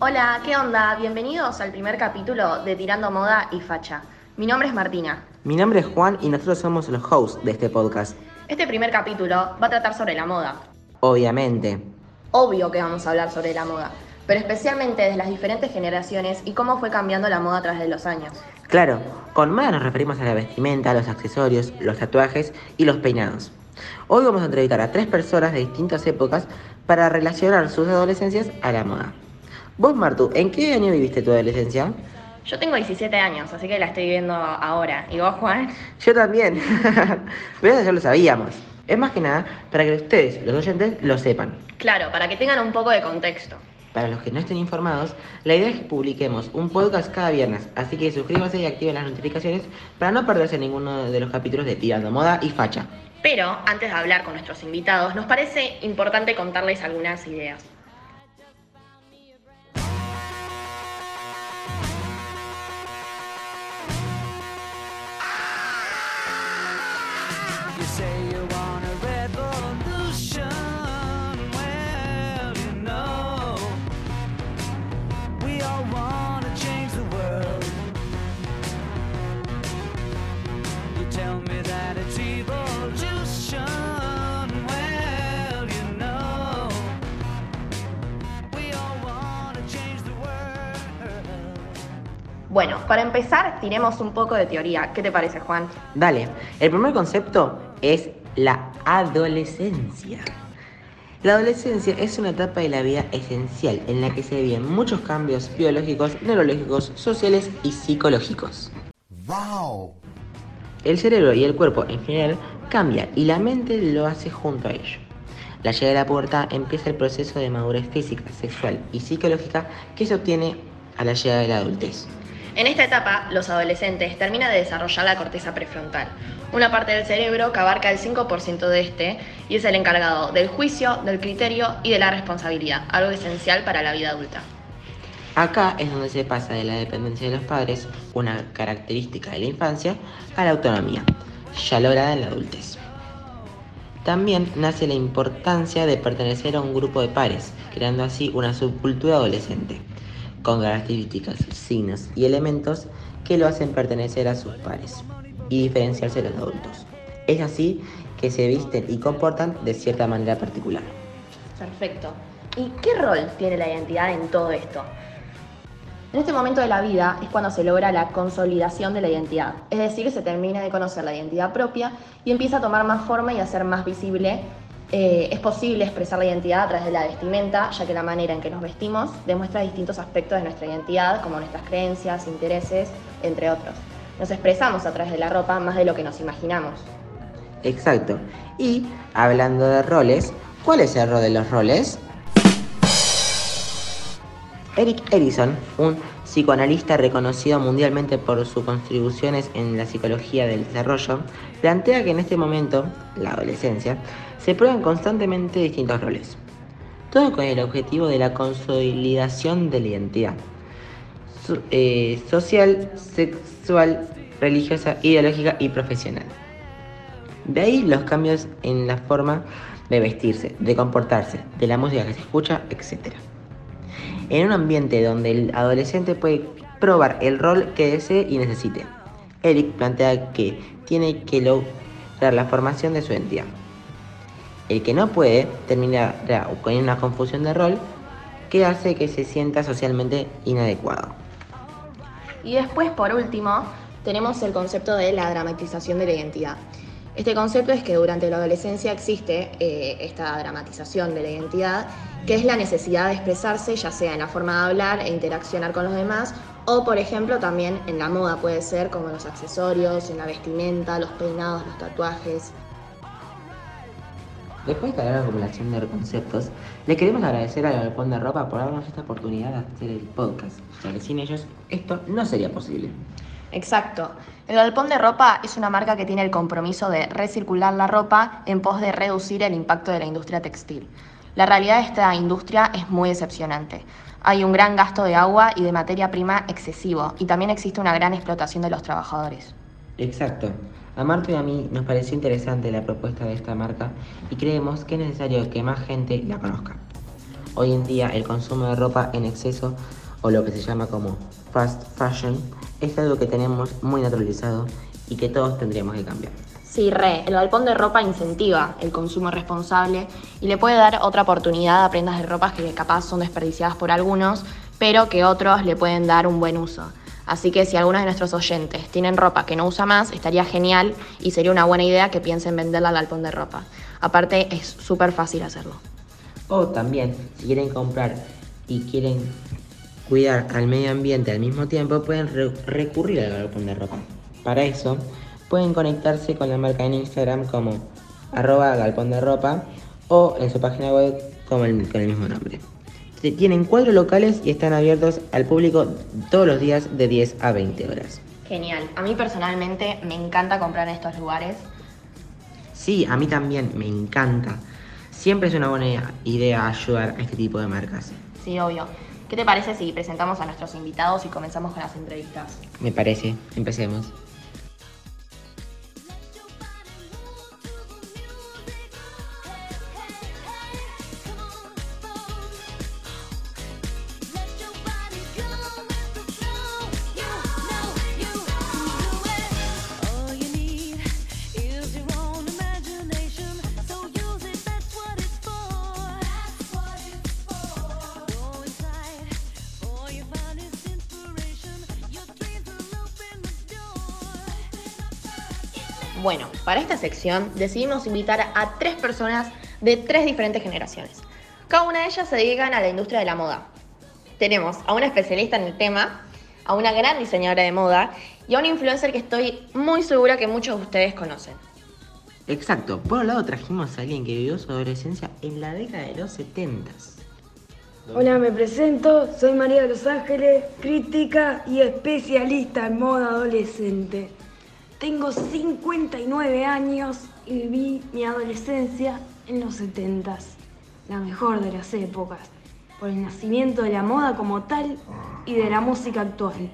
Hola, ¿qué onda? Bienvenidos al primer capítulo de Tirando Moda y Facha. Mi nombre es Martina. Mi nombre es Juan y nosotros somos los hosts de este podcast. Este primer capítulo va a tratar sobre la moda. Obviamente. Obvio que vamos a hablar sobre la moda, pero especialmente de las diferentes generaciones y cómo fue cambiando la moda a través de los años. Claro, con moda nos referimos a la vestimenta, los accesorios, los tatuajes y los peinados. Hoy vamos a entrevistar a tres personas de distintas épocas para relacionar sus adolescencias a la moda. Vos, Martu, ¿en qué año viviste tu adolescencia? Yo tengo 17 años, así que la estoy viviendo ahora. ¿Y vos, Juan? Yo también. Pero ya lo sabíamos. Es más que nada para que ustedes, los oyentes, lo sepan. Claro, para que tengan un poco de contexto. Para los que no estén informados, la idea es que publiquemos un podcast cada viernes, así que suscríbanse y activen las notificaciones para no perderse ninguno de los capítulos de Tirando Moda y Facha. Pero antes de hablar con nuestros invitados, nos parece importante contarles algunas ideas. Bueno, para empezar, tiremos un poco de teoría. ¿Qué te parece, Juan? Dale, el primer concepto es la adolescencia. La adolescencia es una etapa de la vida esencial en la que se viven muchos cambios biológicos, neurológicos, sociales y psicológicos. Wow. El cerebro y el cuerpo en general cambian y la mente lo hace junto a ello. La llegada de la pubertad empieza el proceso de madurez física, sexual y psicológica que se obtiene a la llegada de la adultez. En esta etapa, los adolescentes terminan de desarrollar la corteza prefrontal, una parte del cerebro que abarca el 5% de este y es el encargado del juicio, del criterio y de la responsabilidad, algo esencial para la vida adulta. Acá es donde se pasa de la dependencia de los padres, una característica de la infancia, a la autonomía, ya lograda en la adultez. También nace la importancia de pertenecer a un grupo de pares, creando así una subcultura adolescente, con características, signos y elementos que lo hacen pertenecer a sus pares y diferenciarse de los adultos. Es así que se visten y comportan de cierta manera particular. Perfecto. ¿Y qué rol tiene la identidad en todo esto? En este momento de la vida es cuando se logra la consolidación de la identidad, es decir, se termina de conocer la identidad propia y empieza a tomar más forma y a ser más visible. Eh, es posible expresar la identidad a través de la vestimenta, ya que la manera en que nos vestimos demuestra distintos aspectos de nuestra identidad, como nuestras creencias, intereses, entre otros. Nos expresamos a través de la ropa más de lo que nos imaginamos. Exacto. Y hablando de roles, ¿cuál es el rol de los roles? Eric Erikson, un psicoanalista reconocido mundialmente por sus contribuciones en la psicología del desarrollo, plantea que en este momento, la adolescencia, se prueban constantemente distintos roles. Todo con el objetivo de la consolidación de la identidad eh, social, sexual, religiosa, ideológica y profesional. De ahí los cambios en la forma de vestirse, de comportarse, de la música que se escucha, etc. En un ambiente donde el adolescente puede probar el rol que desee y necesite. Eric plantea que tiene que lograr la formación de su identidad. El que no puede terminará con una confusión de rol que hace que se sienta socialmente inadecuado. Y después, por último, tenemos el concepto de la dramatización de la identidad. Este concepto es que durante la adolescencia existe eh, esta dramatización de la identidad, que es la necesidad de expresarse, ya sea en la forma de hablar e interaccionar con los demás, o por ejemplo también en la moda puede ser, como los accesorios, en la vestimenta, los peinados, los tatuajes. Después de la acumulación de conceptos, le queremos agradecer al Galpón de Ropa por darnos esta oportunidad de hacer el podcast, ya que sin ellos esto no sería posible. Exacto. El galpón de ropa es una marca que tiene el compromiso de recircular la ropa en pos de reducir el impacto de la industria textil. La realidad de esta industria es muy decepcionante. Hay un gran gasto de agua y de materia prima excesivo y también existe una gran explotación de los trabajadores. Exacto. A Marta y a mí nos pareció interesante la propuesta de esta marca y creemos que es necesario que más gente la conozca. Hoy en día el consumo de ropa en exceso, o lo que se llama como fast fashion, es algo que tenemos muy naturalizado y que todos tendríamos que cambiar. Sí, re, el galpón de ropa incentiva el consumo responsable y le puede dar otra oportunidad a prendas de ropa que capaz son desperdiciadas por algunos, pero que otros le pueden dar un buen uso. Así que si algunos de nuestros oyentes tienen ropa que no usa más, estaría genial y sería una buena idea que piensen venderla al galpón de ropa. Aparte, es súper fácil hacerlo. O también, si quieren comprar y quieren cuidar al medio ambiente al mismo tiempo, pueden re- recurrir al galpón de ropa. Para eso, pueden conectarse con la marca en Instagram como arroba galpón de ropa o en su página web como el- con el mismo nombre. Tienen cuatro locales y están abiertos al público todos los días de 10 a 20 horas. Genial. A mí personalmente me encanta comprar en estos lugares. Sí, a mí también me encanta. Siempre es una buena idea ayudar a este tipo de marcas. Sí, obvio. ¿Qué te parece si presentamos a nuestros invitados y comenzamos con las entrevistas? Me parece. Empecemos. Bueno, para esta sección decidimos invitar a tres personas de tres diferentes generaciones. Cada una de ellas se dedican a la industria de la moda. Tenemos a una especialista en el tema, a una gran diseñadora de moda y a un influencer que estoy muy segura que muchos de ustedes conocen. Exacto. Por un lado trajimos a alguien que vivió su adolescencia en la década de los 70 Hola, me presento, soy María de los Ángeles, crítica y especialista en moda adolescente. Tengo 59 años y viví mi adolescencia en los 70s, la mejor de las épocas, por el nacimiento de la moda como tal y de la música actual.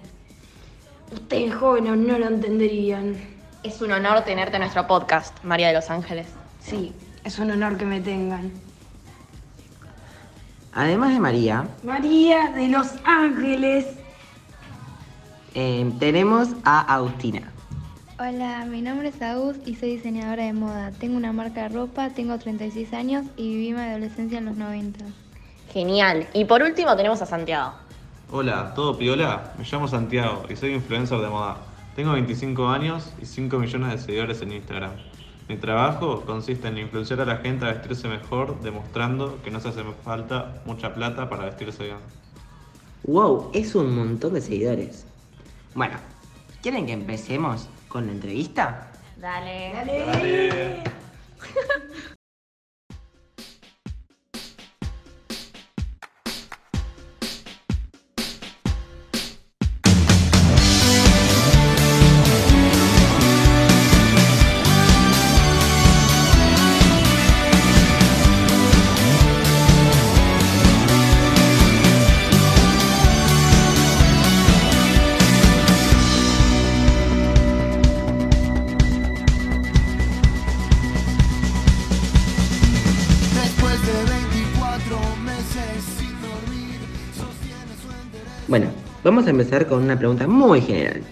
Ustedes jóvenes no lo entenderían. Es un honor tenerte en nuestro podcast, María de los Ángeles. Sí, es un honor que me tengan. Además de María, María de los Ángeles. eh, tenemos a Agustina. Hola, mi nombre es Agus y soy diseñadora de moda. Tengo una marca de ropa, tengo 36 años y viví mi adolescencia en los 90. Genial. Y por último tenemos a Santiago. Hola, ¿todo piola? Me llamo Santiago y soy influencer de moda. Tengo 25 años y 5 millones de seguidores en Instagram. Mi trabajo consiste en influenciar a la gente a vestirse mejor, demostrando que no se hace falta mucha plata para vestirse bien. Wow, es un montón de seguidores. Bueno, ¿quieren que empecemos con la entrevista? Dale. Después vamos a empezar con una pregunta muy general.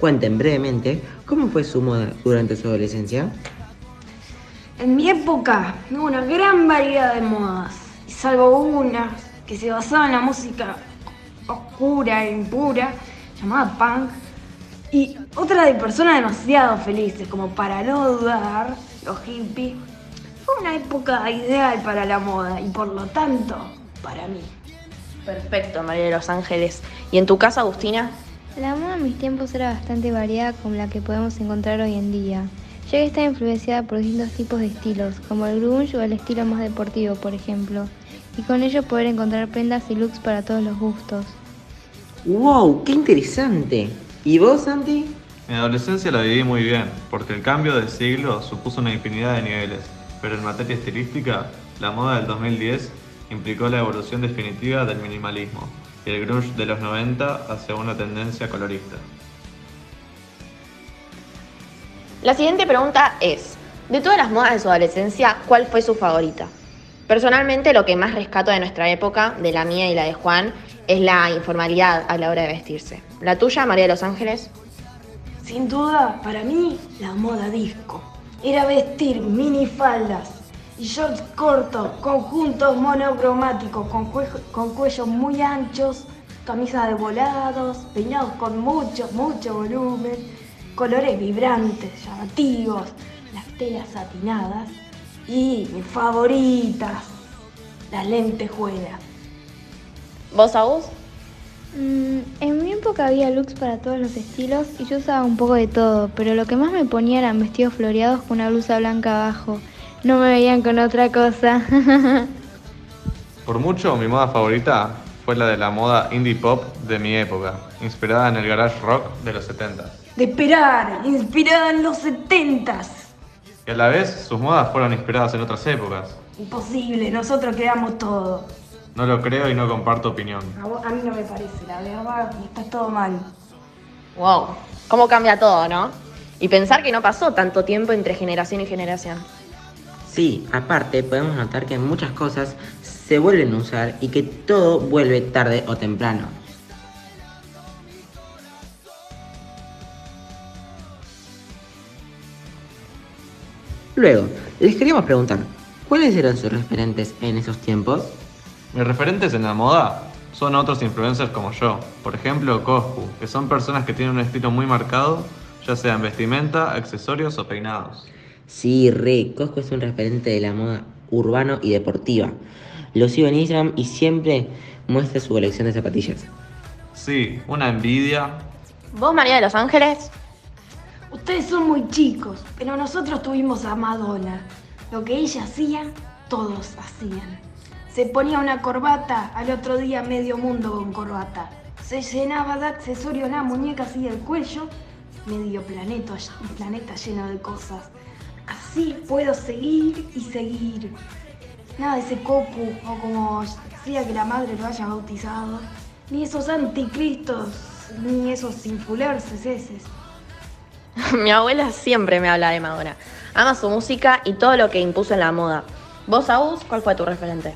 Cuenten brevemente cómo fue su moda durante su adolescencia. En mi época hubo una gran variedad de modas, y salvo una que se basaba en la música oscura e impura, llamada punk, y otra de personas demasiado felices, como para no dudar, los hippies. Fue una época ideal para la moda y por lo tanto, para mí. Perfecto, María de los Ángeles. ¿Y en tu casa, Agustina? La moda en mis tiempos era bastante variada como la que podemos encontrar hoy en día. ya que está influenciada por distintos tipos de estilos, como el grunge o el estilo más deportivo, por ejemplo, y con ello poder encontrar prendas y looks para todos los gustos. ¡Wow! ¡Qué interesante! ¿Y vos, Santi? Mi adolescencia la viví muy bien, porque el cambio de siglo supuso una infinidad de niveles, pero en materia estilística, la moda del 2010 implicó la evolución definitiva del minimalismo y el grunge de los 90 hacia una tendencia colorista. La siguiente pregunta es, de todas las modas de su adolescencia, ¿cuál fue su favorita? Personalmente lo que más rescato de nuestra época, de la mía y la de Juan, es la informalidad a la hora de vestirse. ¿La tuya, María de los Ángeles? Sin duda, para mí, la moda disco. Era vestir minifaldas y shorts cortos, conjuntos monocromáticos con, cue- con cuellos muy anchos, camisas de volados, peinados con mucho, mucho volumen, colores vibrantes, llamativos, las telas satinadas y mis favoritas, las lentejuelas. ¿Vos, Agus? Mm, en mi época había looks para todos los estilos y yo usaba un poco de todo, pero lo que más me ponía eran vestidos floreados con una blusa blanca abajo. No me veían con otra cosa. Por mucho, mi moda favorita fue la de la moda indie pop de mi época, inspirada en el garage rock de los 70. De esperar, inspirada en los setentas. Y a la vez, sus modas fueron inspiradas en otras épocas. Imposible, nosotros creamos todo. No lo creo y no comparto opinión. A, vos- a mí no me parece, la verdad, está todo mal. Wow, cómo cambia todo, ¿no? Y pensar que no pasó tanto tiempo entre generación y generación. Sí, aparte podemos notar que muchas cosas se vuelven a usar y que todo vuelve tarde o temprano. Luego, les queríamos preguntar, ¿cuáles eran sus referentes en esos tiempos? Mis referentes en la moda son otros influencers como yo, por ejemplo Coscu, que son personas que tienen un estilo muy marcado, ya sea en vestimenta, accesorios o peinados. Sí, re, Cosco es un referente de la moda urbano y deportiva. Lo sigo en Instagram y siempre muestra su colección de zapatillas. Sí, una envidia. ¿Vos, María de los Ángeles? Ustedes son muy chicos, pero nosotros tuvimos a Madonna. Lo que ella hacía, todos hacían. Se ponía una corbata, al otro día medio mundo con corbata. Se llenaba de accesorios la muñeca así el cuello, medio planeta, un planeta lleno de cosas. Así puedo seguir y seguir. Nada de ese copu, o como decía que la madre lo haya bautizado. Ni esos anticristos, ni esos influencers esos. Mi abuela siempre me habla de Madonna. Ama su música y todo lo que impuso en la moda. ¿Vos, Agus, cuál fue tu referente?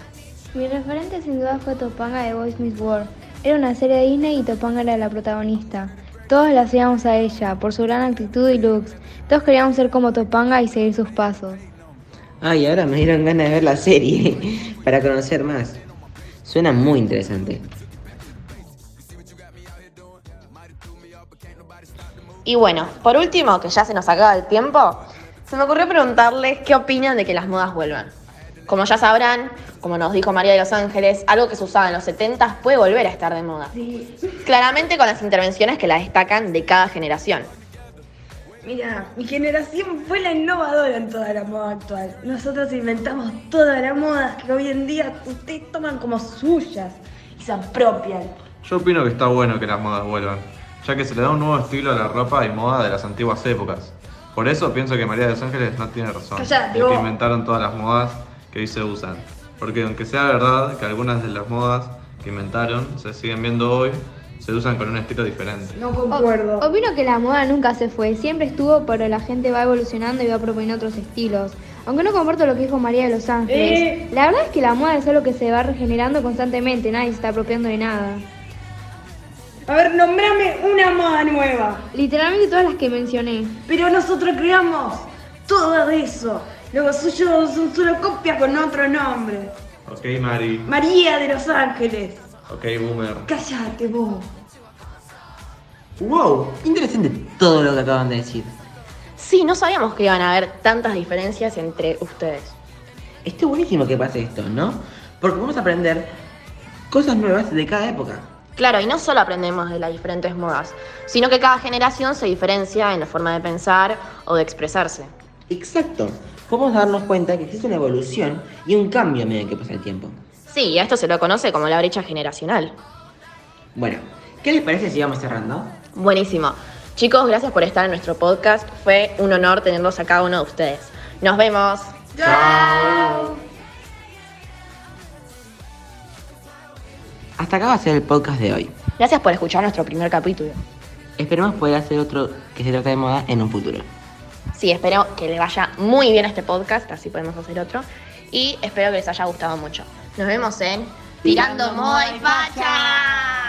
Mi referente sin duda fue Topanga de Boys Miss World. Era una serie de Disney y Topanga era la protagonista. Todos la hacíamos a ella, por su gran actitud y looks. Todos queríamos ser como Topanga y seguir sus pasos. Ay, ahora me dieron ganas de ver la serie para conocer más. Suena muy interesante. Y bueno, por último, que ya se nos acaba el tiempo, se me ocurrió preguntarles qué opinan de que las modas vuelvan. Como ya sabrán, como nos dijo María de los Ángeles, algo que se usaba en los 70 puede volver a estar de moda. Sí. Claramente con las intervenciones que la destacan de cada generación. Mira, mi generación fue la innovadora en toda la moda actual. Nosotros inventamos todas las modas que hoy en día ustedes toman como suyas y se apropian. Yo opino que está bueno que las modas vuelvan, ya que se le da un nuevo estilo a la ropa y moda de las antiguas épocas. Por eso pienso que María de los Ángeles no tiene razón, Cállate, de que inventaron todas las modas que hoy se usan. Porque aunque sea verdad que algunas de las modas que inventaron se siguen viendo hoy, se usan con un estilo diferente. No O- concuerdo. opino que la moda nunca se fue, siempre estuvo, pero la gente va evolucionando y va proponiendo otros estilos. Aunque no comparto lo que dijo María de los Ángeles. Eh. La verdad es que la moda es algo que se va regenerando constantemente, nadie se está apropiando de nada. A ver, nombrame una moda nueva. Literalmente todas las que mencioné. Pero nosotros creamos todo eso. Lo suyo son solo copias con otro nombre. Ok, Mari. María de los Ángeles. Ok, Boomer. Cállate vos. ¡Wow! Interesante todo lo que acaban de decir. Sí, no sabíamos que iban a haber tantas diferencias entre ustedes. Está buenísimo que pase esto, ¿no? Porque vamos a aprender cosas nuevas de cada época. Claro, y no solo aprendemos de las diferentes modas, sino que cada generación se diferencia en la forma de pensar o de expresarse. Exacto. Podemos darnos cuenta que existe una evolución y un cambio a medida que pasa el tiempo. Sí, a esto se lo conoce como la brecha generacional. Bueno, ¿qué les parece si vamos cerrando? Buenísimo. Chicos, gracias por estar en nuestro podcast. Fue un honor tenerlos a cada uno de ustedes. Nos vemos. Hasta acá va a ser el podcast de hoy. Gracias por escuchar nuestro primer capítulo. Esperemos poder hacer otro que se trata de moda en un futuro. Sí, espero que le vaya muy bien a este podcast, así podemos hacer otro. Y espero que les haya gustado mucho. Nos vemos en Tirando Moda y Facha.